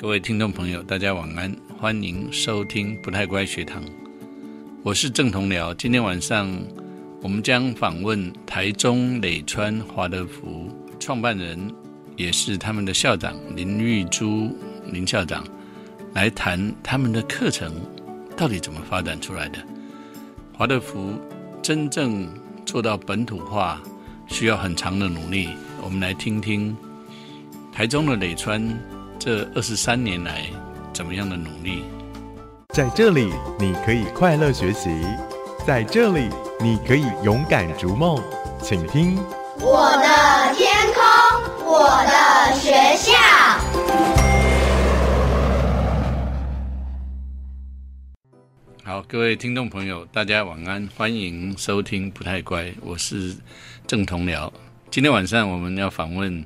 各位听众朋友，大家晚安，欢迎收听不太乖学堂，我是郑同僚。今天晚上我们将访问台中磊川华德福创办人，也是他们的校长林玉珠林校长，来谈他们的课程到底怎么发展出来的。华德福真正做到本土化，需要很长的努力。我们来听听台中的磊川。这二十三年来，怎么样的努力？在这里，你可以快乐学习；在这里，你可以勇敢逐梦。请听《我的天空，我的学校》。好，各位听众朋友，大家晚安，欢迎收听《不太乖》，我是郑同僚。今天晚上我们要访问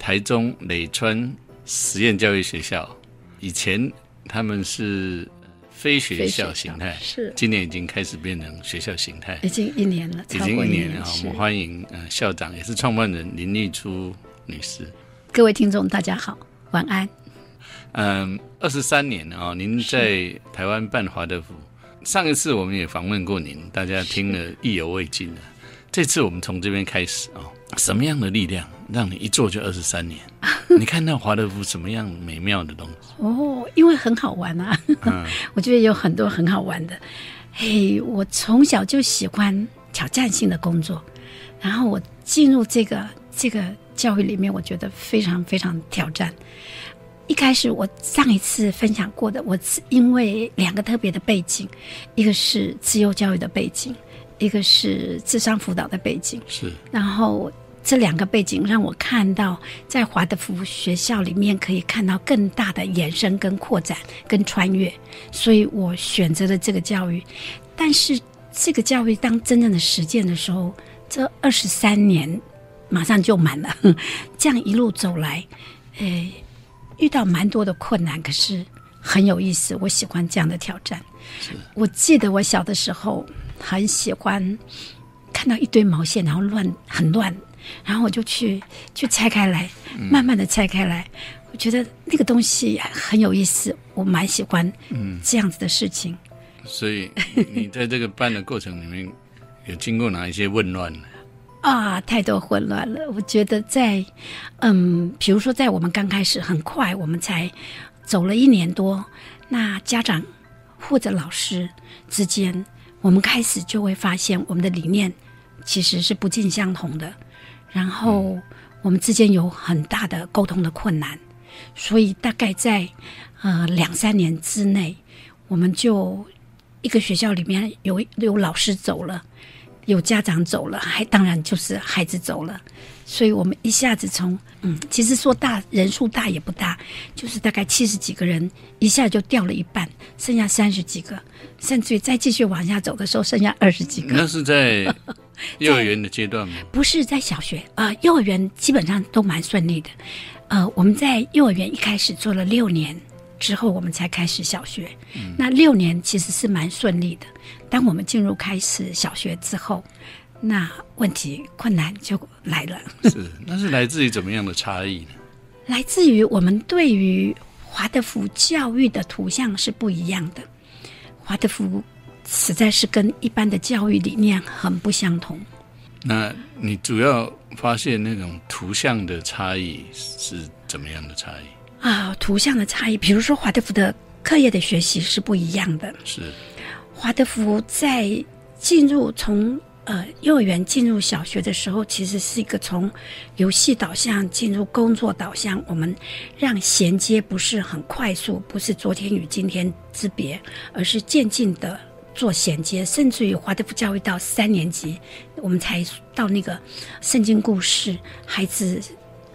台中磊川。实验教育学校，以前他们是非学校形态，是今年已经开始变成学校形态，已经一年了，已经一年了。我们欢迎呃校长也是创办人林丽珠女士。各位听众大家好，晚安。嗯，二十三年啊，您在台湾办华德福，上一次我们也访问过您，大家听了意犹未尽了。这次我们从这边开始啊，什么样的力量让你一做就二十三年？你看到华德福什么样美妙的东西？哦，因为很好玩啊！我觉得有很多很好玩的。嘿，我从小就喜欢挑战性的工作，然后我进入这个这个教育里面，我觉得非常非常挑战。一开始我上一次分享过的，我是因为两个特别的背景，一个是自由教育的背景。一个是智商辅导的背景，是，然后这两个背景让我看到，在华德福学校里面可以看到更大的延伸、跟扩展、跟穿越，所以我选择了这个教育。但是这个教育当真正的实践的时候，这二十三年马上就满了。这样一路走来，呃，遇到蛮多的困难，可是很有意思。我喜欢这样的挑战。我记得我小的时候。很喜欢看到一堆毛线，然后乱很乱，然后我就去去拆开来，慢慢的拆开来。我觉得那个东西很有意思，我蛮喜欢这样子的事情。所以你在这个办的过程里面，有经过哪一些混乱呢？啊，太多混乱了。我觉得在嗯，比如说在我们刚开始很快，我们才走了一年多，那家长或者老师之间。我们开始就会发现，我们的理念其实是不尽相同的，然后我们之间有很大的沟通的困难，所以大概在呃两三年之内，我们就一个学校里面有有老师走了，有家长走了，还当然就是孩子走了。所以我们一下子从嗯，其实说大人数大也不大，就是大概七十几个人，一下就掉了一半，剩下三十几个，甚至于再继续往下走的时候，剩下二十几个。那是 在幼儿园的阶段吗？不是在小学啊，幼儿园基本上都蛮顺利的。呃，我们在幼儿园一开始做了六年之后，我们才开始小学。那六年其实是蛮顺利的。当我们进入开始小学之后。那问题困难就来了。是，那是来自于怎么样的差异呢？来自于我们对于华德福教育的图像是不一样的。华德福实在是跟一般的教育理念很不相同。那你主要发现那种图像的差异是怎么样的差异？啊，图像的差异，比如说华德福的课业的学习是不一样的。是，华德福在进入从。呃，幼儿园进入小学的时候，其实是一个从游戏导向进入工作导向。我们让衔接不是很快速，不是昨天与今天之别，而是渐进的做衔接。甚至于华德福教育到三年级，我们才到那个圣经故事，孩子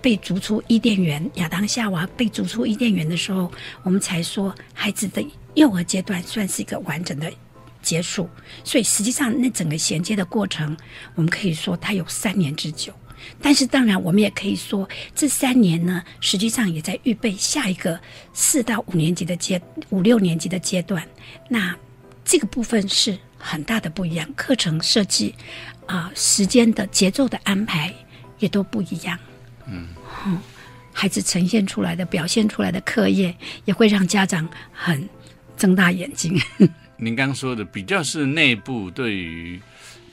被逐出伊甸园，亚当夏娃被逐出伊甸园的时候，我们才说孩子的幼儿阶段算是一个完整的。结束，所以实际上那整个衔接的过程，我们可以说它有三年之久。但是当然，我们也可以说这三年呢，实际上也在预备下一个四到五年级的阶五六年级的阶段。那这个部分是很大的不一样，课程设计啊，时间的节奏的安排也都不一样。嗯，孩子呈现出来的、表现出来的课业，也会让家长很睁大眼睛。您刚说的比较是内部对于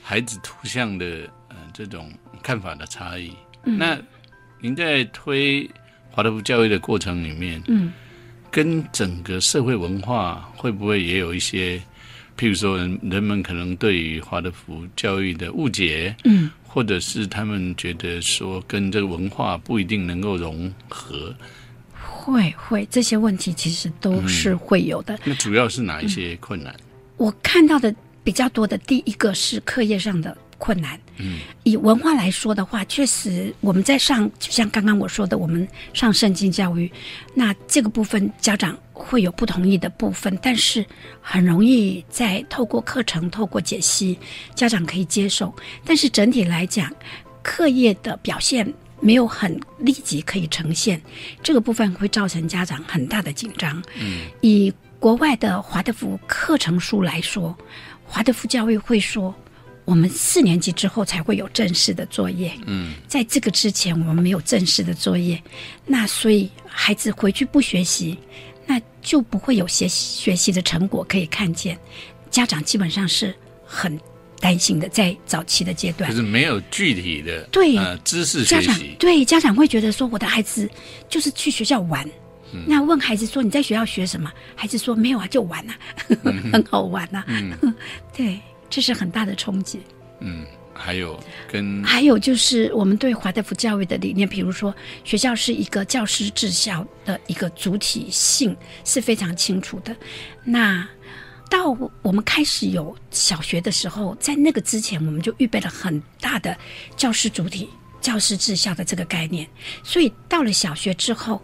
孩子图像的呃这种看法的差异。那您在推华德福教育的过程里面，嗯，跟整个社会文化会不会也有一些，譬如说人人们可能对于华德福教育的误解，嗯，或者是他们觉得说跟这个文化不一定能够融合，会会这些问题其实都是会有的。那主要是哪一些困难？我看到的比较多的，第一个是课业上的困难。嗯，以文化来说的话，确实我们在上，就像刚刚我说的，我们上圣经教育，那这个部分家长会有不同意的部分，但是很容易在透过课程、透过解析，家长可以接受。但是整体来讲，课业的表现没有很立即可以呈现，这个部分会造成家长很大的紧张。嗯，以国外的华德福课程书来说，华德福教育会说，我们四年级之后才会有正式的作业。嗯，在这个之前，我们没有正式的作业，那所以孩子回去不学习，那就不会有学学习的成果可以看见。家长基本上是很担心的，在早期的阶段就，是没有具体的对呃知识家长学习，对家长会觉得说，我的孩子就是去学校玩。嗯那问孩子说你在学校学什么？孩子说没有啊，就玩啊，很好玩啊。对，这是很大的冲击。嗯，还有跟还有就是我们对华德福教育的理念，比如说学校是一个教师治校的一个主体性是非常清楚的。那到我们开始有小学的时候，在那个之前，我们就预备了很大的教师主体、教师治校的这个概念。所以到了小学之后，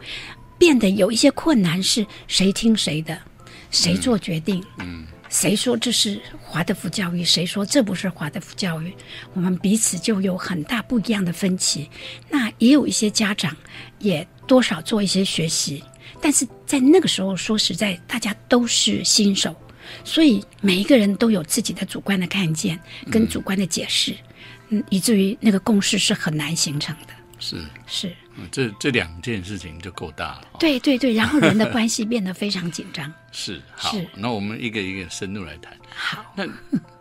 变得有一些困难，是谁听谁的，谁做决定。嗯。谁说这是华德福教育？谁说这不是华德福教育？我们彼此就有很大不一样的分歧。那也有一些家长也多少做一些学习，但是在那个时候，说实在，大家都是新手，所以每一个人都有自己的主观的看见跟主观的解释，嗯，以至于那个共识是很难形成的。是是，嗯这这两件事情就够大了。哦对对对，然后人的关系变得非常紧张。是好是，那我们一个一个深入来谈。好，那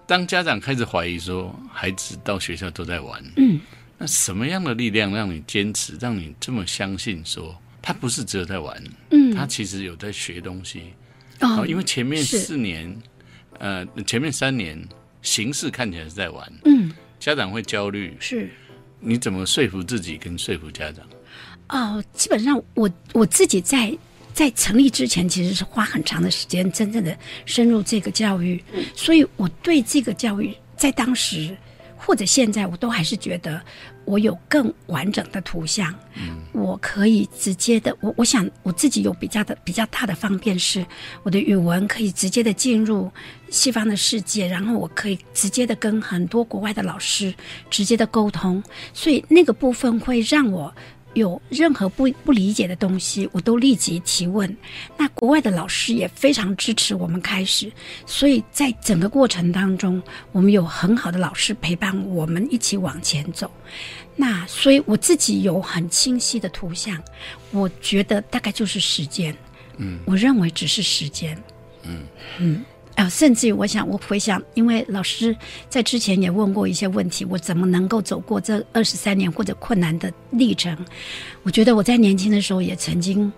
当家长开始怀疑说孩子到学校都在玩，嗯，那什么样的力量让你坚持，让你这么相信说他不是只有在玩，嗯，他其实有在学东西？哦哦，因为前面四年，呃，前面三年形式看起来是在玩，嗯家长会焦虑，是。你怎么说服自己跟说服家长？哦，基本上我我自己在在成立之前，其实是花很长的时间，真正的深入这个教育，所以我对这个教育在当时或者现在，我都还是觉得我有更完整的图像，我可以直接的，我我想我自己有比较的比较大的方便是，我的语文可以直接的进入西方的世界，然后我可以直接的跟很多国外的老师直接的沟通，所以那个部分会让我。有任何不不理解的东西，我都立即提问。那国外的老师也非常支持我们开始，所以在整个过程当中，我们有很好的老师陪伴我们一起往前走。那所以我自己有很清晰的图像，我觉得大概就是时间。嗯，我认为只是时间。嗯嗯。啊，甚至于我想，我回想，因为老师在之前也问过一些问题，我怎么能够走过这二十三年或者困难的历程？我觉得我在年轻的时候也曾经，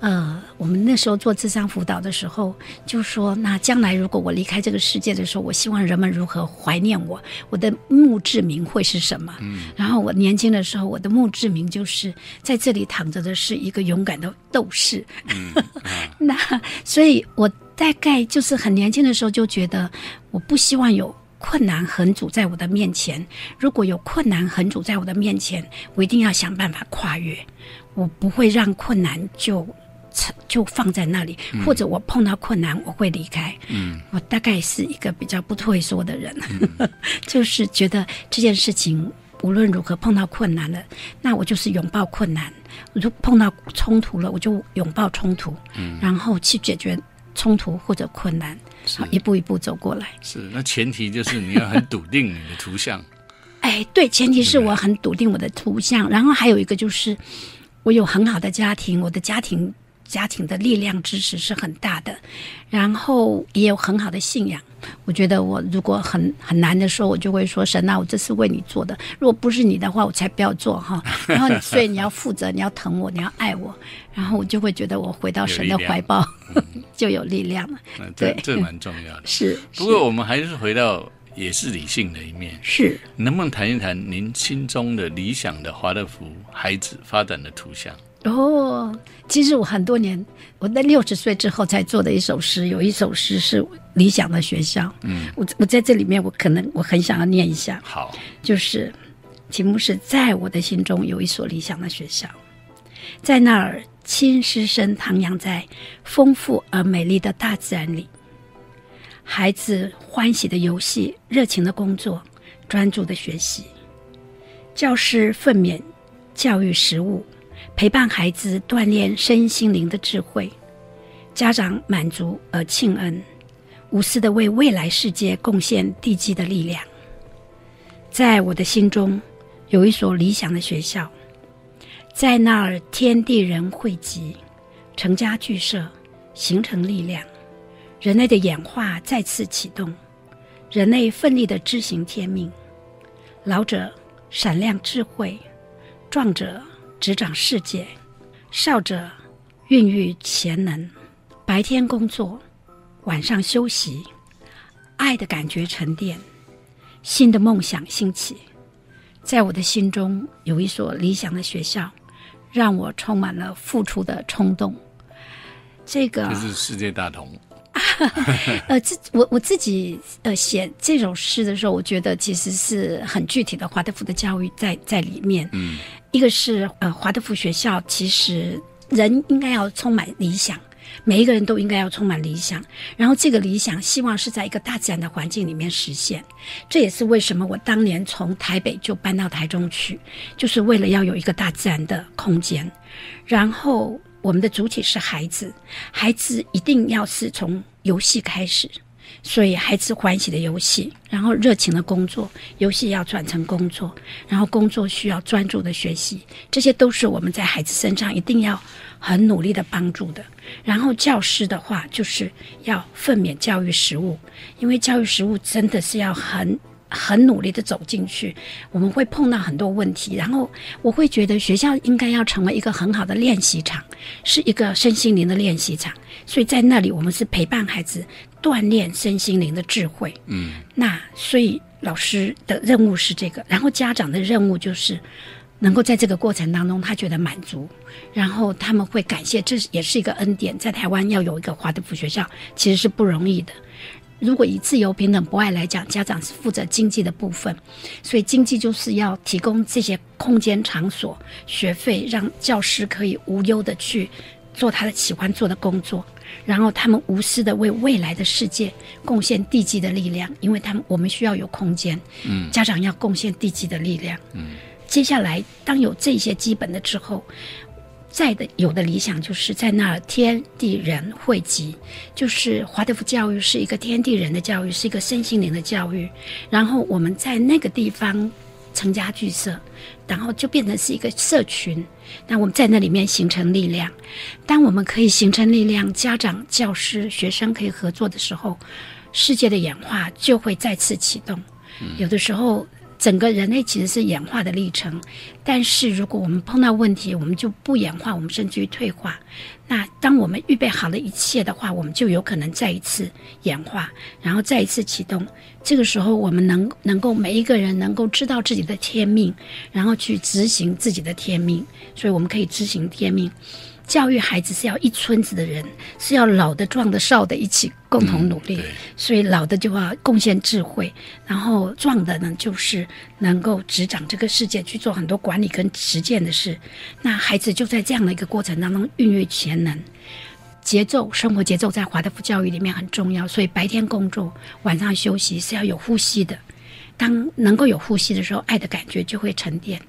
呃，我们那时候做智商辅导的时候，就说，那将来如果我离开这个世界的时候，我希望人们如何怀念我，我的墓志铭会是什么？嗯，然后我年轻的时候，我的墓志铭就是在这里躺着的是一个勇敢的斗士。嗯，那所以我。大概就是很年轻的时候就觉得，我不希望有困难横阻在我的面前。如果有困难横阻在我的面前，我一定要想办法跨越。我不会让困难就就放在那里，或者我碰到困难我会离开。嗯，我大概是一个比较不退缩的人，嗯、就是觉得这件事情无论如何碰到困难了，那我就是拥抱困难；我就碰到冲突了，我就拥抱冲突，嗯，然后去解决。冲突或者困难，好一步一步走过来。是，那前提就是你要很笃定你的图像。哎，对，前提是我很笃定我的图像，然后还有一个就是，我有很好的家庭，我的家庭家庭的力量支持是很大的，然后也有很好的信仰。我觉得我如果很很难的时候，我就会说神啊，我这是为你做的，如果不是你的话，我才不要做哈。然后所以你要负责，你要疼我，你要爱我，然后我就会觉得我回到神的怀抱 就有力量了。对这蛮重要的。是，不过我们还是回到也是理性的一面，是能不能谈一谈您心中的理想的华德福孩子发展的图像？哦，其实我很多年，我在六十岁之后才做的一首诗，有一首诗是理想的学校。嗯，我我在这里面，我可能我很想要念一下，好，就是题目是在我的心中有一所理想的学校，在那儿亲师生徜徉在丰富而美丽的大自然里，孩子欢喜的游戏，热情的工作，专注的学习，教师奋勉教育实务。陪伴孩子锻炼身心灵的智慧，家长满足而庆恩，无私的为未来世界贡献地基的力量。在我的心中，有一所理想的学校，在那儿天地人汇集，成家聚社，形成力量，人类的演化再次启动，人类奋力的执行天命，老者闪亮智慧，壮者。执掌世界，少者孕育潜能，白天工作，晚上休息，爱的感觉沉淀，新的梦想兴起，在我的心中有一所理想的学校，让我充满了付出的冲动。这个就是世界大同。呃，自我我自己呃写这首诗的时候，我觉得其实是很具体的华德福的教育在在里面。嗯，一个是呃华德福学校，其实人应该要充满理想，每一个人都应该要充满理想。然后这个理想希望是在一个大自然的环境里面实现。这也是为什么我当年从台北就搬到台中去，就是为了要有一个大自然的空间。然后我们的主体是孩子，孩子一定要是从游戏开始，所以孩子欢喜的游戏，然后热情的工作，游戏要转成工作，然后工作需要专注的学习，这些都是我们在孩子身上一定要很努力的帮助的。然后教师的话，就是要奋勉教育实务，因为教育实务真的是要很。很努力的走进去，我们会碰到很多问题，然后我会觉得学校应该要成为一个很好的练习场，是一个身心灵的练习场。所以在那里，我们是陪伴孩子锻炼身心灵的智慧。嗯，那所以老师的任务是这个，然后家长的任务就是能够在这个过程当中，他觉得满足，然后他们会感谢，这也是一个恩典。在台湾要有一个华德福学校，其实是不容易的。如果以自由、平等、博爱来讲，家长是负责经济的部分，所以经济就是要提供这些空间、场所、学费，让教师可以无忧的去做他的喜欢做的工作，然后他们无私的为未来的世界贡献地基的力量，因为他们我们需要有空间，嗯，家长要贡献地基的力量，嗯，接下来当有这些基本的之后。在的有的理想就是在那儿天地人汇集，就是华德福教育是一个天地人的教育，是一个身心灵的教育。然后我们在那个地方成家聚社，然后就变成是一个社群。那我们在那里面形成力量。当我们可以形成力量，家长、教师、学生可以合作的时候，世界的演化就会再次启动。有的时候。整个人类其实是演化的历程，但是如果我们碰到问题，我们就不演化，我们甚至于退化。那当我们预备好了一切的话，我们就有可能再一次演化，然后再一次启动。这个时候，我们能能够每一个人能够知道自己的天命，然后去执行自己的天命，所以我们可以执行天命。教育孩子是要一村子的人，是要老的、壮的、少的一起共同努力。对所以老的就要贡献智慧，然后壮的呢，就是能够执掌这个世界，去做很多管理跟实践的事。那孩子就在这样的一个过程当中孕育潜能。节奏，生活节奏在华德福教育里面很重要，所以白天工作，晚上休息是要有呼吸的。当能够有呼吸的时候，爱的感觉就会沉淀，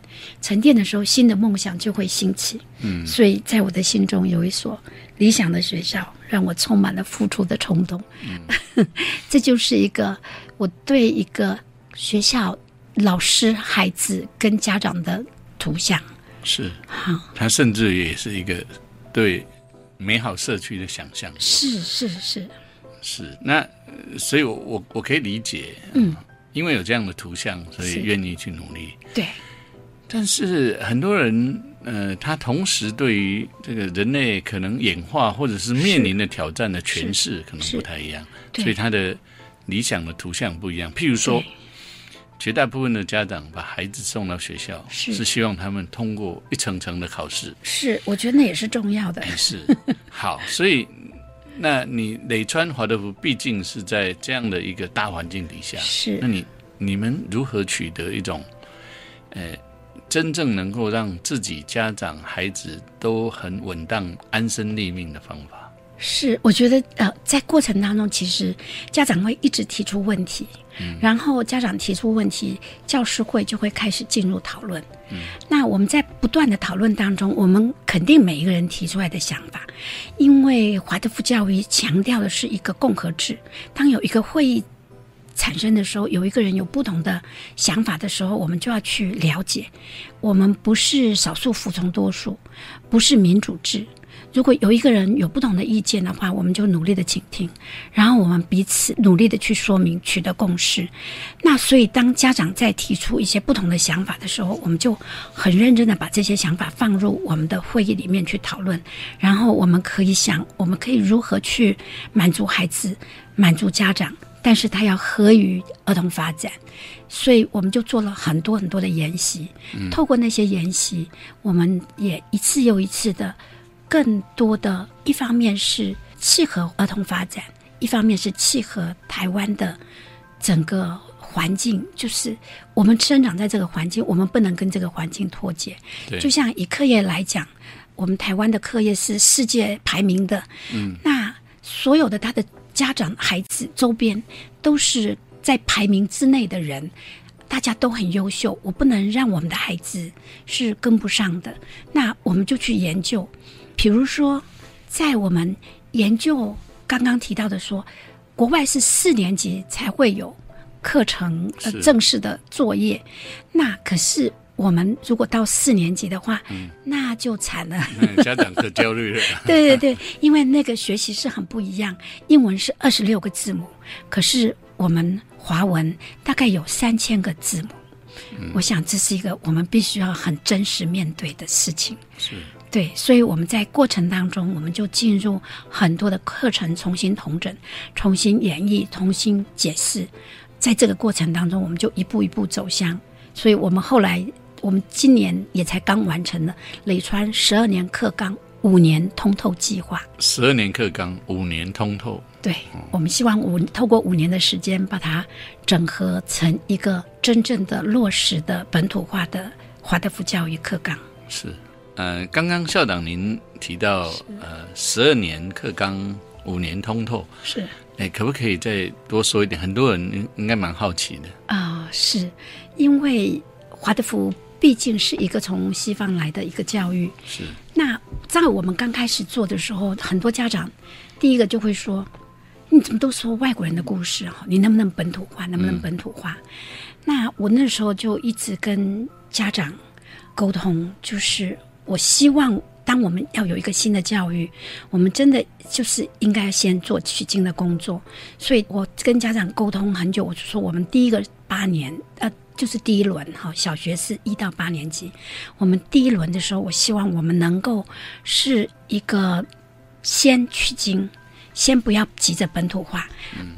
沉淀的时候，新的梦想就会兴起。嗯，所以在我的心中有一所理想的学校，让我充满了付出的冲动。嗯，这就是一个我对一个学校老师、孩子跟家长的图像。是好，它甚至也是一个对美好社区的想象。是是是，是那，呃所以我我我可以理解，嗯，因为有这样的图像，所以是愿意去努力。对，但是很多人，呃，他同时对于这个人类可能演化或者是面临的挑战的诠释可能不太一样，所以他的理想的图像不一样。譬如说对，绝大部分的家长把孩子送到学校，是希望他们通过一层层的考试，是，我觉得那也是重要的。哎是好，所以。那你磊川华德福毕竟是在这样的一个大环境底下，是那你你们如何取得一种，呃，真正能够让自己家长、孩子都很稳当、安身立命的方法？是，我觉得呃，在过程当中，其实家长会一直提出问题，然后家长提出问题，教师会就会开始进入讨论。那我们在不断的讨论当中，我们肯定每一个人提出来的想法，因为华德福教育强调的是一个共和制，当有一个会议。产生的时候，有一个人有不同的想法的时候，我们就要去了解。我们不是少数服从多数，不是民主制，如果有一个人有不同的意见的话，我们就努力的倾听，然后我们彼此努力的去说明，取得共识。那所以，当家长在提出一些不同的想法的时候，我们就很认真的把这些想法放入我们的会议里面去讨论，然后我们可以想，我们可以如何去满足孩子，满足家长。但是他要合于儿童发展，所以我们就做了很多很多的研习。透过那些研习，我们也一次又一次的，更多的一方面是契合儿童发展，一方面是契合台湾的整个环境，就是我们生长在这个环境，我们不能跟这个环境脱节。对，就像以课业来讲，我们台湾的课业是世界排名的，嗯，那所有的他的家长、孩子周边都是在排名之内的人，大家都很优秀，我不能让我们的孩子是跟不上的。那我们就去研究，比如说，在我们研究刚刚提到的说，国外是四年级才会有课程呃正式的作业，那可是。我们如果到四年级的话，那就惨了。那 家长可焦虑了。对对对，因为那个学习是很不一样，英文是二十六个字母，可是我们华文大概有三千个字母。我想这是一个我们必须要很真实面对的事情。是对，所以我们在过程当中，我们就进入很多的课程，重新统整、重新演绎、重新解释。在这个过程当中，我们就一步一步走向。所以我们后来，我们今年也才刚完成了磊川十二年课纲五年通透计划。十二年课纲，五年通透。对，我们希望五透过五年的时间，把它整合成一个真正的落实的本土化的华德福教育课纲。是，呃，刚刚校长您提到，呃，十二年课纲，五年通透，是哎，可不可以再多说一点？很多人应应该蛮好奇的。啊、是因为华德福毕竟是一个从西方来的一个教育。是那在我们刚开始做的时候，很多家长第一个就会说：“你怎么都说外国人的故事哈？你能不能本土化？能不能本土化？”那我那时候就一直跟家长沟通，就是我希望。当我们要有一个新的教育，我们真的就是应该先做取经的工作。所以我跟家长沟通很久，我就说我们第一个八年，呃，就是第一轮哈，小学是一到八年级，我们第一轮的时候，我希望我们能够是一个先取经，先不要急着本土化。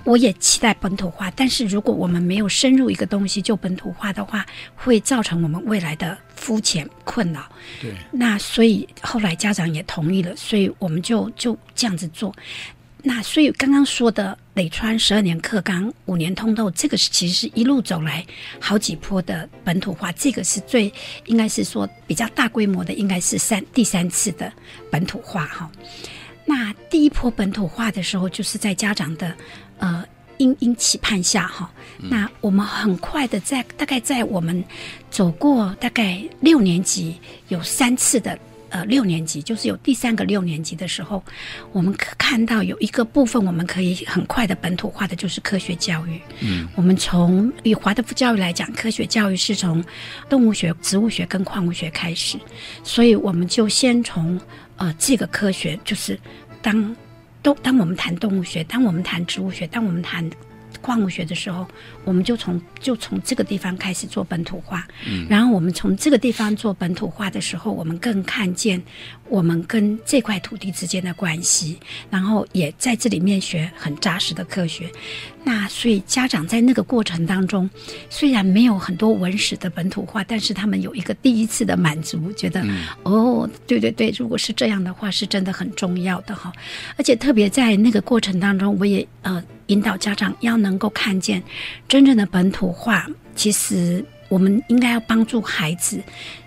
我也期待本土化，但是如果我们没有深入一个东西就本土化的话，会造成我们未来的肤浅困扰。对，那所以后来家长也同意了，所以我们就就这样子做。那所以刚刚说的磊川十二年课纲五年通透，这个是其实是一路走来好几波的本土化，这个是最应该是说比较大规模的，应该是三第三次的本土化哈。那第一波本土化的时候，就是在家长的呃殷殷期盼下哈，那我们很快的在大概在我们走过大概六年级有三次的呃六年级，就是有第三个六年级的时候，我们可看到有一个部分我们可以很快的本土化的，就是科学教育。嗯，我们从以华德福教育来讲，科学教育是从动物学、植物学跟矿物学开始，所以我们就先从呃这个科学，就是当都当我们谈动物学，当我们谈植物学，当我们谈矿物学的时候，我们就从就从这个地方开始做本土化。嗯，然后我们从这个地方做本土化的时候，我们更看见我们跟这块土地之间的关系，然后也在这里面学很扎实的科学。那所以家长在那个过程当中，虽然没有很多文史的本土化，但是他们有一个第一次的满足，觉得、哦，对对对，如果是这样的话，是真的很重要的哈。而且特别在那个过程当中，我也呃引导家长要能够看见真正的本土化，其实我们应该要帮助孩子，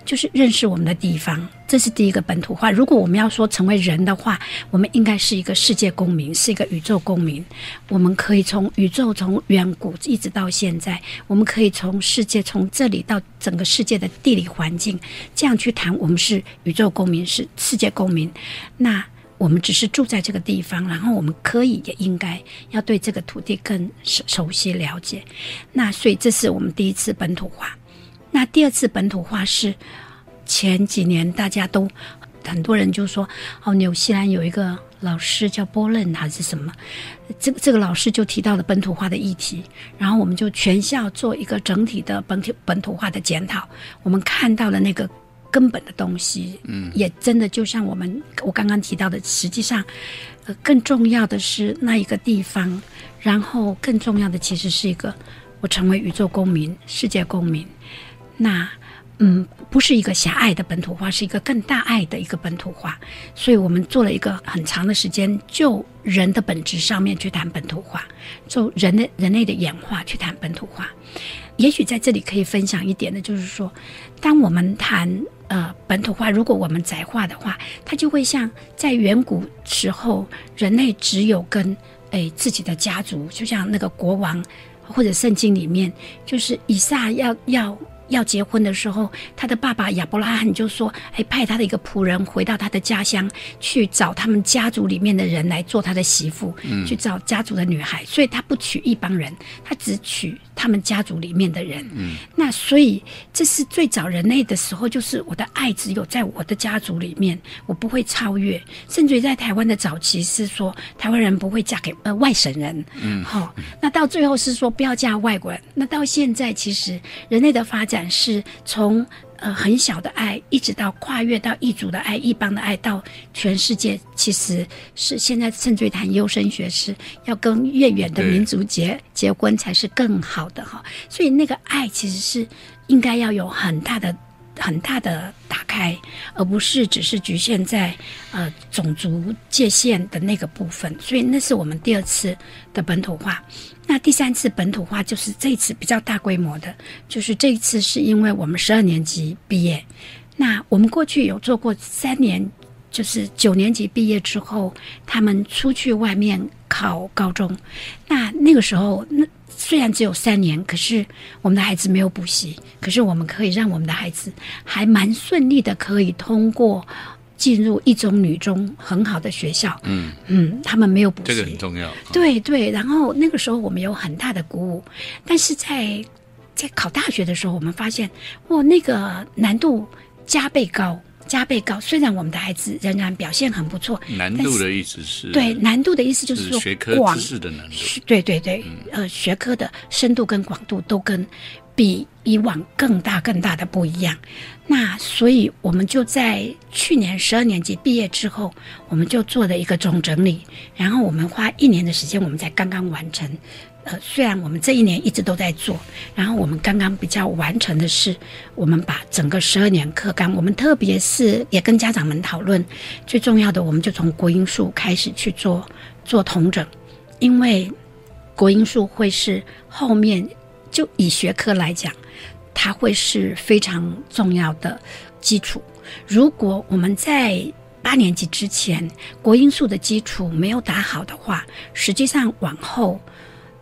就是认识我们的地方，这是第一个本土化。如果我们要说成为人的话，我们应该是一个世界公民，是一个宇宙公民。我们可以从宇宙从远古一直到现在，我们可以从世界从这里到整个世界的地理环境，这样去谈我们是宇宙公民，是世界公民。那我们只是住在这个地方，然后我们可以也应该要对这个土地更熟熟悉了解。那所以这是我们第一次本土化。那第二次本土化是前几年大家都很多人就说哦，纽西兰有一个老师叫波伦还是什么，这个这个老师就提到了本土化的议题，然后我们就全校做一个整体的本土本土化的检讨，我们看到了那个。根本的东西，嗯，也真的就像我们我刚刚提到的，实际上，呃，更重要的是那一个地方，然后更重要的其实是一个我成为宇宙公民、世界公民，那嗯，不是一个狭隘的本土化，是一个更大爱的一个本土化，所以我们做了一个很长的时间，就人的本质上面去谈本土化，就人的人类的演化去谈本土化。也许在这里可以分享一点的，就是说，当我们谈呃本土化，如果我们窄化的话，它就会像在远古时候，人类只有跟诶自己的家族，就像那个国王或者圣经里面，就是以撒要要。要结婚的时候，他的爸爸亚伯拉罕就说：“哎，派他的一个仆人回到他的家乡去找他们家族里面的人来做他的媳妇，去找家族的女孩。所以他不娶一帮人，他只娶他们家族里面的人。嗯那所以这是最早人类的时候，就是我的爱只有在我的家族里面，我不会超越。甚至于在台湾的早期是说，台湾人不会嫁给呃外省人。嗯，好，那到最后是说不要嫁外国人。那到现在，其实人类的发展。是从呃很小的爱，一直到跨越到异族的爱、异邦的爱，到全世界，其实是现在甚至于谈优生学是要跟越远的民族结结婚才是更好的哈。所以那个爱其实是应该要有很大的。很大的打开，而不是只是局限在呃种族界限的那个部分。所以那是我们第二次的本土化。那第三次本土化就是这一次比较大规模的，就是这一次是因为我们十二年级毕业。那我们过去有做过三年，就是九年级毕业之后，他们出去外面考高中。那那个时候那。虽然只有三年，可是我们的孩子没有补习，可是我们可以让我们的孩子还蛮顺利的，可以通过进入一中、女中很好的学校。嗯嗯，他们没有补习，这个很重要。对对，然后那个时候我们有很大的鼓舞，但是在在考大学的时候，我们发现哇，那个难度加倍高。加倍高，虽然我们的孩子仍然表现很不错。难度的意思是？对，难度的意思就是说学科知识的难度。对对对，呃，学科的深度跟广度都跟比以往更大更大的不一样。那所以我们就在去年十二年级毕业之后，我们就做了一个总整理，然后我们花一年的时间，我们才刚刚完成。呃，虽然我们这一年一直都在做，然后我们刚刚比较完成的是，我们把整个十二年课纲，我们特别是也跟家长们讨论，最重要的，我们就从国音数开始去做做统整，因为国音数会是后面就以学科来讲，它会是非常重要的基础。如果我们在八年级之前国音数的基础没有打好的话，实际上往后。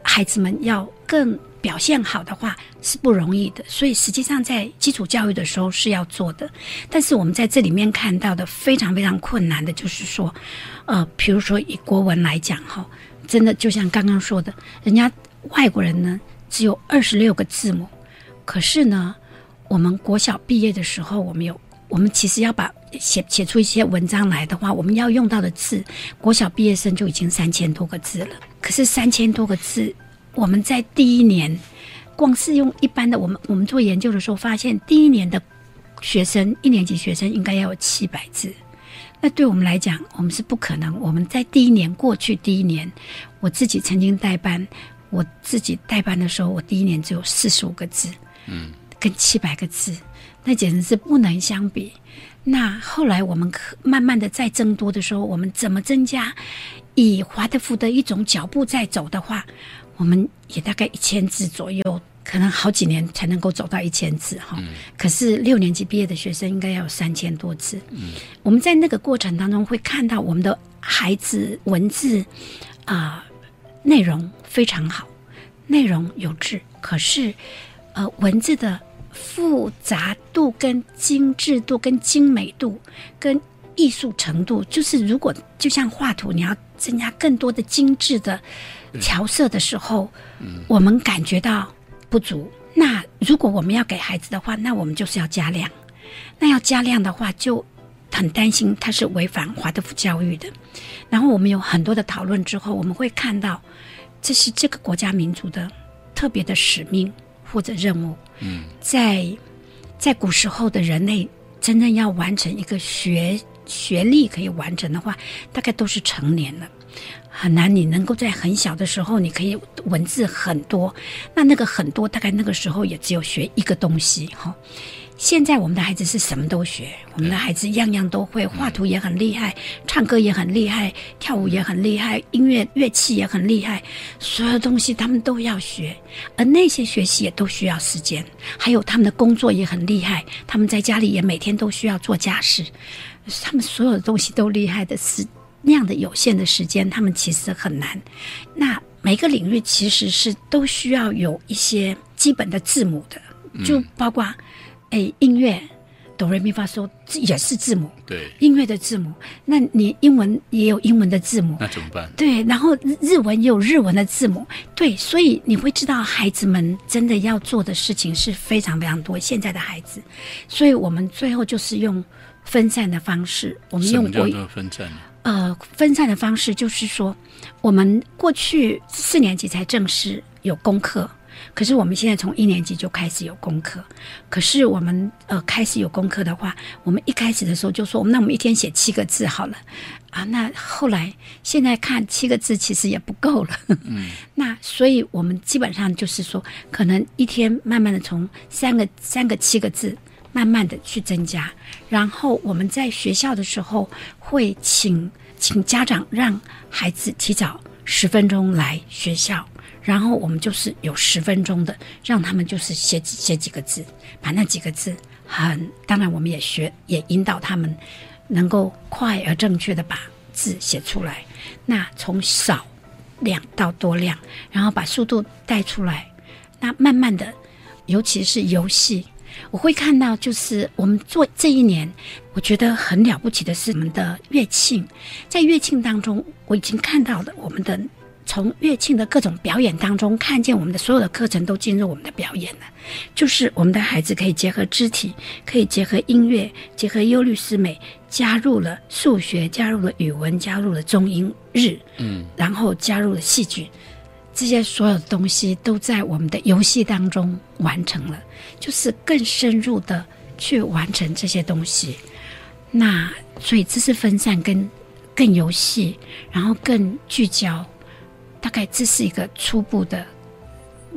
孩子们要更表现好的话是不容易的，所以实际上在基础教育的时候是要做的。但是我们在这里面看到的非常非常困难的，就是说，呃，比如说以国文来讲哈，真的就像刚刚说的，人家外国人呢只有二十六个字母，可是呢，我们国小毕业的时候，我们有我们其实要把写写出一些文章来的话，我们要用到的字，国小毕业生就已经三千多个字了。可是三千多个字。我们在第一年，光是用一般的，我们我们做研究的时候发现，第一年的学生一年级学生应该要有七百字。那对我们来讲，我们是不可能。我们在第一年过去第一年，我自己曾经带班，我自己带班的时候，我第一年只有四十五个字，嗯，跟七百个字，那简直是不能相比。那后来我们可慢慢的在增多的时候，我们怎么增加？以华德福的一种脚步在走的话。我们也大概一千字左右，可能好几年才能够走到一千字哈。可是六年级毕业的学生应该要有三千多字。我们在那个过程当中会看到我们的孩子文字啊内容非常好，内容有质，可是呃文字的复杂度、跟精致度、跟精美度、跟艺术程度，就是如果就像画图，你要增加更多的精致的。调色的时候，我们感觉到不足。那如果我们要给孩子的话，那我们就是要加量。那要加量的话，就很担心它是违反华德福教育的。然后我们有很多的讨论之后，我们会看到这是这个国家民族的特别的使命或者任务。嗯，在在古时候的人类真正要完成一个学学历可以完成的话，大概都是成年了。很难，你能够在很小的时候，你可以文字很多，那那个很多，大概那个时候也只有学一个东西哈。现在我们的孩子是什么都学，我们的孩子样样都会，画图也很厉害，唱歌也很厉害，跳舞也很厉害，音乐乐器也很厉害，所有东西他们都要学，而那些学习也都需要时间，还有他们的工作也很厉害，他们在家里也每天都需要做家事，他们所有的东西都厉害的是。那样的有限的时间，他们其实很难。那每个领域其实是都需要有一些基本的字母的，就包括诶音乐哆瑞咪发嗦也是字母，对音乐的字母。那你英文也有英文的字母，那怎么办？对，然后日文也有日文的字母，对，所以你会知道孩子们真的要做的事情是非常非常多。现在的孩子，所以我们最后就是用分散的方式，我们用叫做分散？呃，分散的方式就是说，我们过去四年级才正式有功课，可是我们现在从一年级就开始有功课。可是我们呃开始有功课的话，我们一开始的时候就说，那我们一天写七个字好了啊。那后来现在看七个字其实也不够了。嗯。那所以我们基本上就是说，可能一天慢慢的从三个三个七个字。慢慢的去增加，然后我们在学校的时候会请请家长让孩子提早十分钟来学校，然后我们就是有十分钟的让他们就是写写几个字，把那几个字很当然我们也学也引导他们能够快而正确的把字写出来，那从少量到多量，然后把速度带出来，那慢慢的，尤其是游戏。我会看到，就是我们做这一年，我觉得很了不起的是我们的乐庆，在乐庆当中，我已经看到了我们的从乐庆的各种表演当中，看见我们的所有的课程都进入我们的表演了。就是我们的孩子可以结合肢体，可以结合音乐，结合忧律思美，加入了数学，加入了语文，加入了中英日，嗯，然后加入了戏剧。这些所有的东西都在我们的游戏当中完成了，就是更深入的去完成这些东西。那所以知识分散跟更游戏，然后更聚焦，大概这是一个初步的。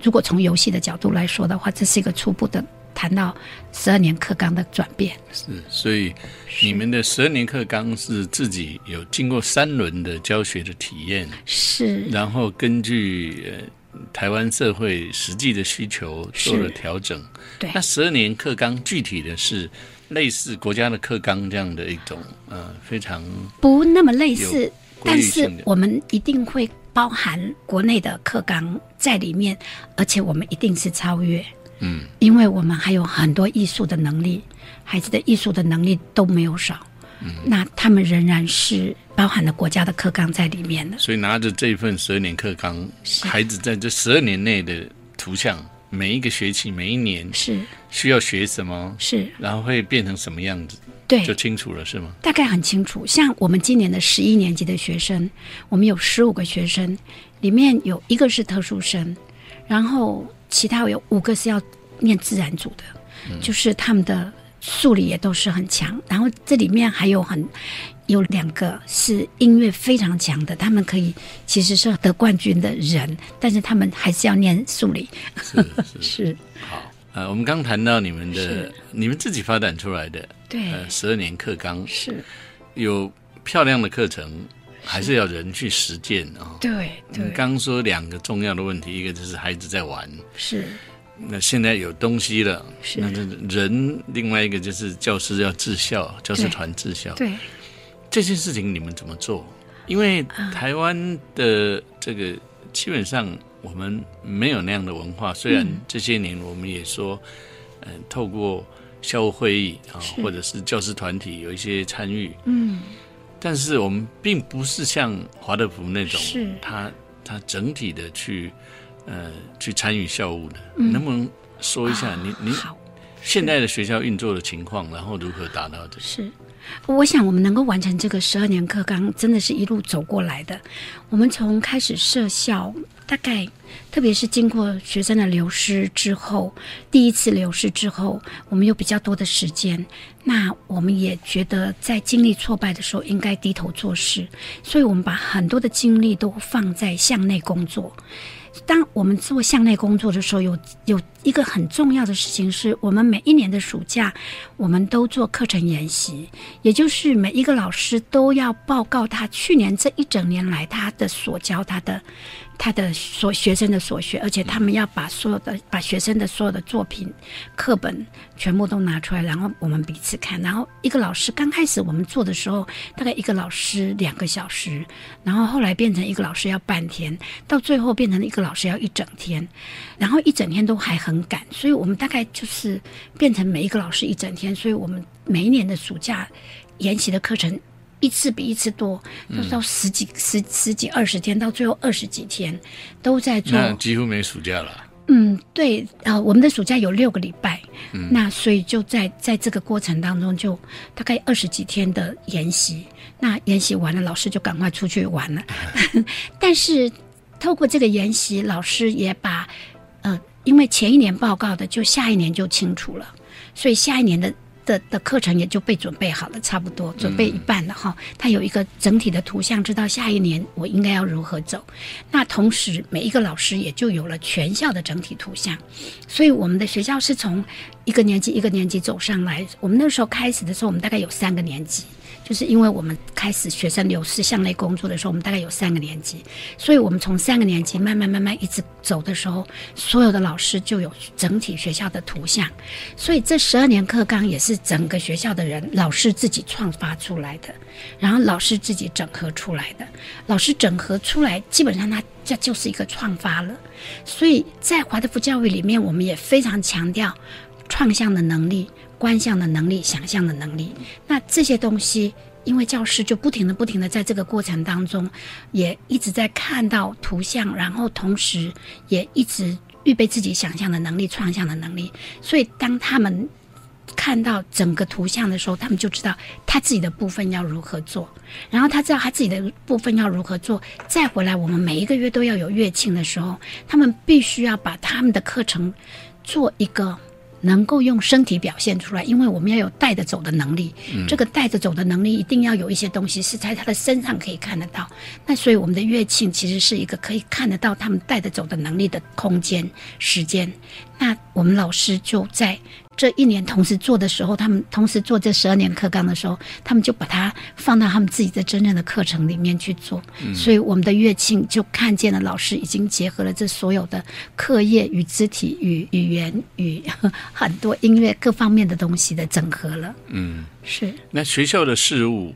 如果从游戏的角度来说的话，这是一个初步的。谈到十二年课纲的转变，是，所以你们的十二年课纲是自己有经过三轮的教学的体验，是，然后根据呃台湾社会实际的需求做了调整。对，那十二年课纲具体的是类似国家的课纲这样的一种，呃，非常不那么类似，但是我们一定会包含国内的课纲在里面，而且我们一定是超越，嗯，因为我们还有很多艺术的能力，孩子的艺术的能力都没有少，嗯，那他们仍然是包含了国家的课纲在里面的，所以拿着这一份十二年课纲，孩子在这十二年内的图像，每一个学期、每一年是。需要学什么，是，然后会变成什么样子，对，就清楚了，是吗？大概很清楚。像我们今年的十一年级的学生，我们有十五个学生，里面有一个是特殊生，然后其他有五个是要念自然组的，就是他们的数理也都是很强。然后这里面还有很有两个是音乐非常强的，他们可以其实是得冠军的人，但是他们还是要念数理。是 好。呃，我们刚谈到你们的，你们自己发展出来的，对，呃，十二年课纲是，有漂亮的课程，还是要人去实践啊、对对，你刚刚说两个重要的问题，一个就是孩子在玩，是。那现在有东西了，是。那这人另外一个就是教师要治校，教师团治校，对。这件事情你们怎么做？因为台湾的这个基本上我们没有那样的文化，虽然嗯。这些年我们也说，嗯、透过校务会议啊，或者是教师团体有一些参与，嗯但是我们并不是像华德福那种，是他他整体的去呃去参与校务的，嗯能不能说一下啊你你好。现在的学校运作的情况，然后如何达到的？是，我想我们能够完成这个十二年课纲，真的是一路走过来的。我们从开始设校，大概特别是经过学生的流失之后，第一次流失之后，我们有比较多的时间。那我们也觉得，在经历挫败的时候，应该低头做事，所以我们把很多的精力都放在向内工作。当我们做向内工作的时候，有有一个很重要的事情是，我们每一年的暑假，我们都做课程研习，也就是每一个老师都要报告他去年这一整年来他的所教他的他的所学生的所学，而且他们要把所有的把学生的所有的作品课本全部都拿出来，然后我们彼此看。然后一个老师刚开始我们做的时候，大概一个老师两个小时，然后后来变成一个老师要半天，到最后变成一个老师要一整天，然后一整天都还很赶，所以我们大概就是变成每一个老师一整天，所以我们每一年的暑假研习的课程。一次比一次多，都到十几、十十几、二十天，到最后二十几天，都在做。那几乎没暑假了。嗯，对，呃，我们的暑假有六个礼拜，那所以就在在这个过程当中，就大概二十几天的研习。那研习完了，老师就赶快出去玩了。但是透过这个研习，老师也把呃，因为前一年报告的，就下一年就清楚了，所以下一年的。的的课程也就被准备好了，差不多准备一半了哈。它有一个整体的图像，知道下一年我应该要如何走。那同时，每一个老师也就有了全校的整体图像。所以，我们的学校是从一个年级一个年级走上来。我们那时候开始的时候，我们大概有三个年级，就是因为我们开始学生流失向内工作的时候，我们大概有三个年级，所以我们从三个年级慢慢慢慢一直走的时候，所有的老师就有整体学校的图像。所以这十二年课纲也是整个学校的人老师自己创发出来的，然后老师自己整合出来的。老师整合出来，基本上它这就是一个创发了。所以在华德福教育里面，我们也非常强调创项的能力、观象的能力、想象的能力。那这些东西。因为教师就不停的、不停的在这个过程当中，也一直在看到图像，然后同时也一直预备自己想象的能力、创象的能力。所以当他们看到整个图像的时候，他们就知道他自己的部分要如何做，然后他知道他自己的部分要如何做，再回来我们每一个月都要有乐庆的时候，他们必须要把他们的课程做一个。能够用身体表现出来，因为我们要有带着走的能力。嗯、这个带着走的能力一定要有一些东西是在他的身上可以看得到。那所以我们的乐庆其实是一个可以看得到他们带着走的能力的空间、时间。那我们老师就在这一年同时做的时候，他们同时做这十二年课纲的时候，他们就把它放到他们自己的真正的课程里面去做。嗯、所以我们的乐庆就看见了老师已经结合了这所有的课业与肢体与语言与 很多音乐各方面的东西的整合了。嗯，是。那学校的事务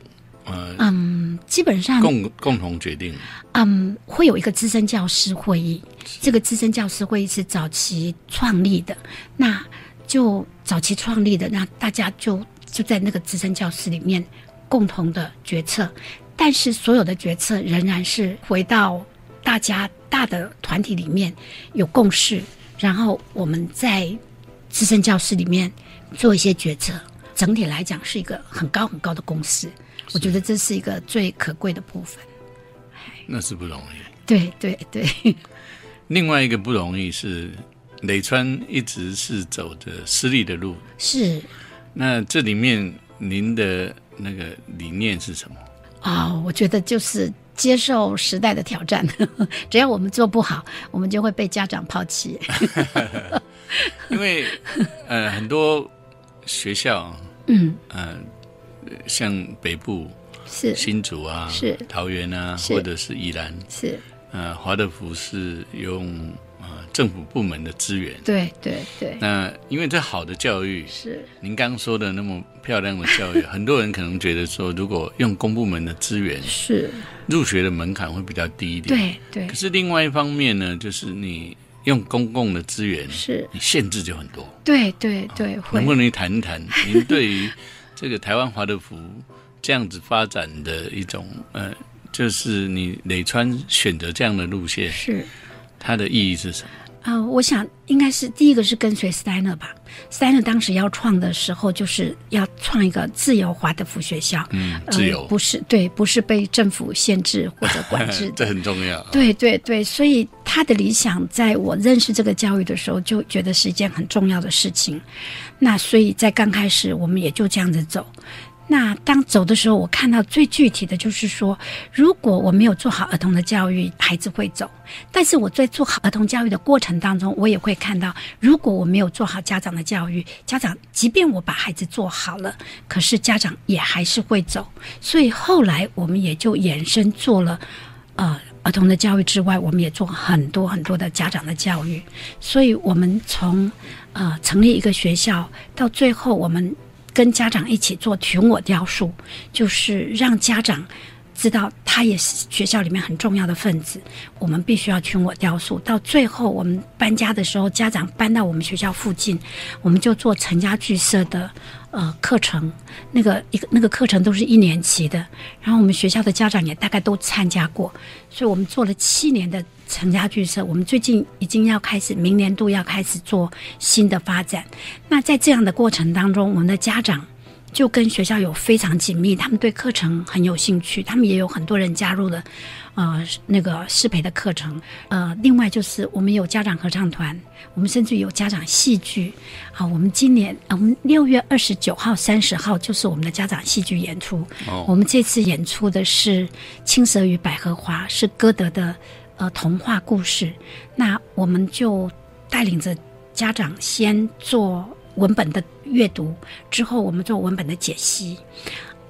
呃嗯，基本上共共同决定？嗯，会有一个资深教师会议，这个资深教师会议是早期创立的，那就早期创立的，那大家就就在那个资深教师里面共同的决策，但是所有的决策仍然是回到大家大的团体里面有共识，然后我们在资深教师里面做一些决策，整体来讲是一个很高很高的共识，我觉得这是一个最可贵的部分。那是不容易。对对对，另外一个不容易是磊川一直是走着私立的路，是那这里面您的那个理念是什么？啊、我觉得就是接受时代的挑战，只要我们做不好，我们就会被家长抛弃。因为呃很多学校，嗯，呃像北部是。新竹啊，是。桃园啊，或者是宜兰，是，呃华德福是用呃政府部门的资源。对对对，那因为这好的教育，是。您刚说的那么漂亮的教育，很多人可能觉得说，如果用公部门的资源，是，入学的门槛会比较低一点。。对对。可是另外一方面呢，就是你用公共的资源，是，你限制就很多。对对对，能不能谈一谈您对于这个台湾华德福这样子发展的一种呃，就是你磊川选择这样的路线，是。它的意义是什么？啊、我想应该是第一个是跟随 Steiner 吧。Steiner 当时要创的时候，就是要创一个自由华德福学校，嗯，呃自由，不是对，不是被政府限制或者管制 这很重要。对对对，所以他的理想，在我认识这个教育的时候，就觉得是一件很重要的事情。那所以在刚开始，我们也就这样子走。那当走的时候，我看到最具体的就是说，如果我没有做好儿童的教育，孩子会走；但是我在做好儿童教育的过程当中，我也会看到，如果我没有做好家长的教育，家长即便我把孩子做好了，可是家长也还是会走。所以后来我们也就延伸做了。呃儿童的教育之外，我们也做很多很多的家长的教育，所以我们从呃成立一个学校到最后，我们跟家长一起做群我雕塑，就是让家长。知道他也是学校里面很重要的分子，我们必须要群我雕塑。到最后我们搬家的时候，家长搬到我们学校附近，我们就做成家聚社的呃课程，那个一个那个课程都是一年级的，然后我们学校的家长也大概都参加过，所以我们做了七年的成家剧社。我们最近已经要开始，明年度要开始做新的发展。那在这样的过程当中，我们的家长。就跟学校有非常紧密，他们对课程很有兴趣，他们也有很多人加入了，呃，那个适培的课程。呃，另外就是我们有家长合唱团，我们甚至有家长戏剧。啊，我们今年呃我们六月二十九号、三十号就是我们的家长戏剧演出。哦我们这次演出的是《青蛇与百合花》，是歌德的呃童话故事。那我们就带领着家长先做文本的阅读，之后我们做文本的解析。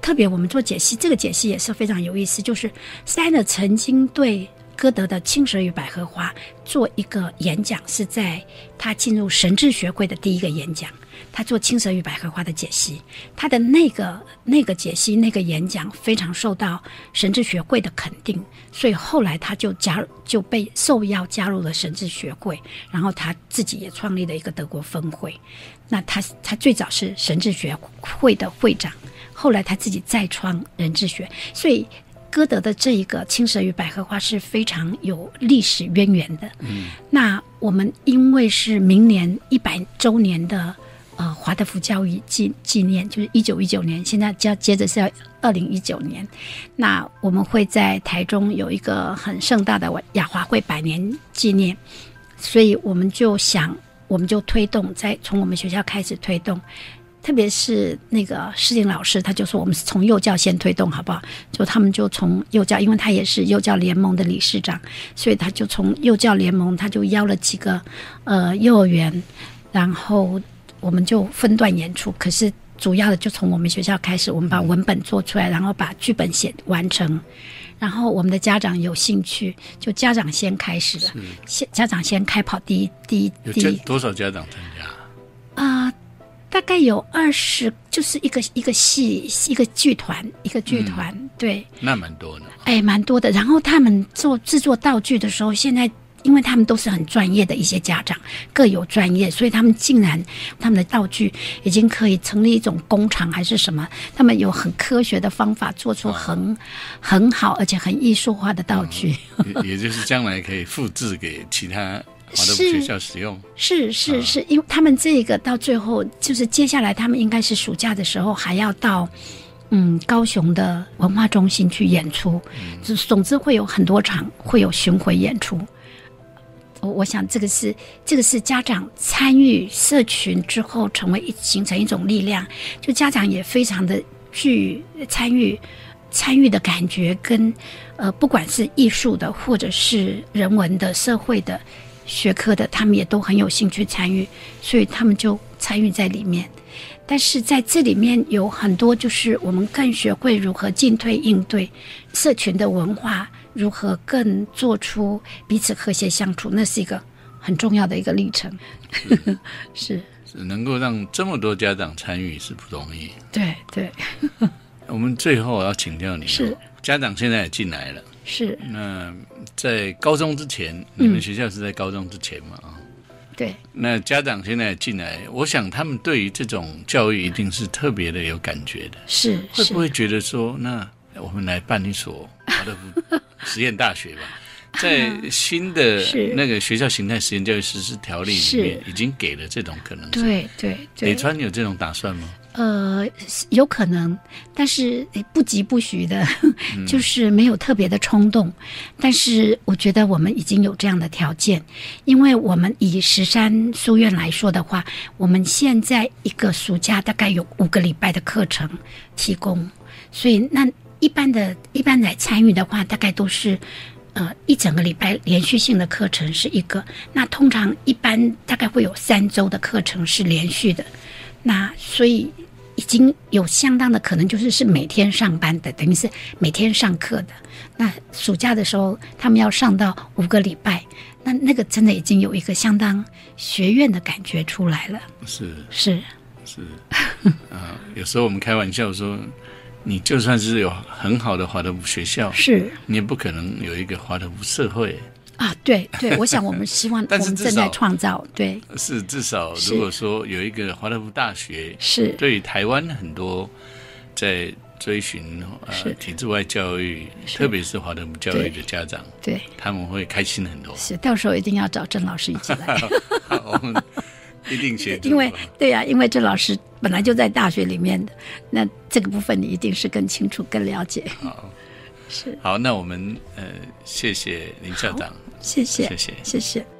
特别我们做解析，这个解析也是非常有意思。就是塞勒曾经对歌德的《青蛇与百合花》做一个演讲，是在他进入神智学会的第一个演讲。他做《青蛇与百合花》的解析，他的那个那个解析那个演讲非常受到神智学会的肯定，所以后来他就加入就被受邀加入了神智学会，然后他自己也创立了一个德国分会。那他他最早是神智学会的会长，后来他自己再创人智学，所以歌德的这一个《青蛇与百合花》是非常有历史渊源的。嗯，那我们因为是明年一百周年的呃华德福教育纪纪念，就是一九一九年，现在接接着是要二零一九年，那我们会在台中有一个很盛大的雅华会百年纪念，所以我们就想。我们就推动，在从我们学校开始推动，特别是那个施婷老师，他就说我们是从幼教先推动，好不好？就他们就从幼教，因为他也是幼教联盟的理事长，所以他就从幼教联盟，他就邀了几个呃幼儿园，然后我们就分段演出。可是主要的就从我们学校开始，我们把文本做出来，然后把剧本写完成。然后我们的家长有兴趣，就家长先开始了，先家长先开跑第一第一第一家多少家长参加？啊、大概有二十，就是一个一个戏一个剧团一个剧团，对，那蛮多的。哎，蛮多的。然后他们做制作道具的时候，现在因为他们都是很专业的一些家长，各有专业，所以他们竟然他们的道具已经可以成立一种工厂还是什么，他们有很科学的方法做出很、很好而且很艺术化的道具。也也就是将来可以复制给其他华德福是学校使用。是是是，因为他们这个到最后就是接下来他们应该是暑假的时候还要到。嗯，高雄的文化中心去演出，就总之会有很多场会有巡回演出。我想这个是这个是家长参与社群之后，成为一形成一种力量，就家长也非常的具参与参与的感觉，跟呃不管是艺术的或者是人文的、社会的、学科的，他们也都很有兴趣参与，所以他们就参与在里面。但是在这里面有很多，就是我们更学会如何进退应对社群的文化，如何更做出彼此和谐相处，那是一个很重要的一个历程。是，是能够让这么多家长参与是不容易。对对，我们最后要请教你哦，是家长现在也进来了。是，那在高中之前，你们学校是在高中之前嘛？啊、对，那家长现在进来，我想他们对于这种教育一定是特别的有感觉的。是是会不会觉得说，那我们来办一所华德福实验大学吧？在新的那个学校形态实验教育实施条例里面，已经给了这种可能性。对对对。北川有这种打算吗？呃，有可能，但是不急不徐的，就是没有特别的冲动。但是我觉得我们已经有这样的条件，因为我们以十三书院来说的话，我们现在一个暑假大概有五个礼拜的课程提供，所以那一般的、一般来参与的话，大概都是。呃，一整个礼拜连续性的课程是一个，那通常一般大概会有三周的课程是连续的，那所以已经有相当的可能就是是每天上班的，等于是每天上课的。那暑假的时候，他们要上到五个礼拜，那那个真的已经有一个相当学院的感觉出来了。是是是，啊、有时候我们开玩笑说，你就算是有很好的华德福学校，是。你也不可能有一个华德福社会。啊，对对，我想我们希望我 但是至们正在少创造，对。是至少如果说有一个华德福大学，是。对台湾很多在追寻呃是。体制外教育，特别是华德福教育的家长，对他们会开心很多。是，到时候一定要找郑老师一起来。我们一定协助。因为对呀、因为这老师本来就在大学里面的，那这个部分你一定是更清楚、更了解。好，是，好，那我们呃，谢谢林校长，谢谢，谢谢谢谢。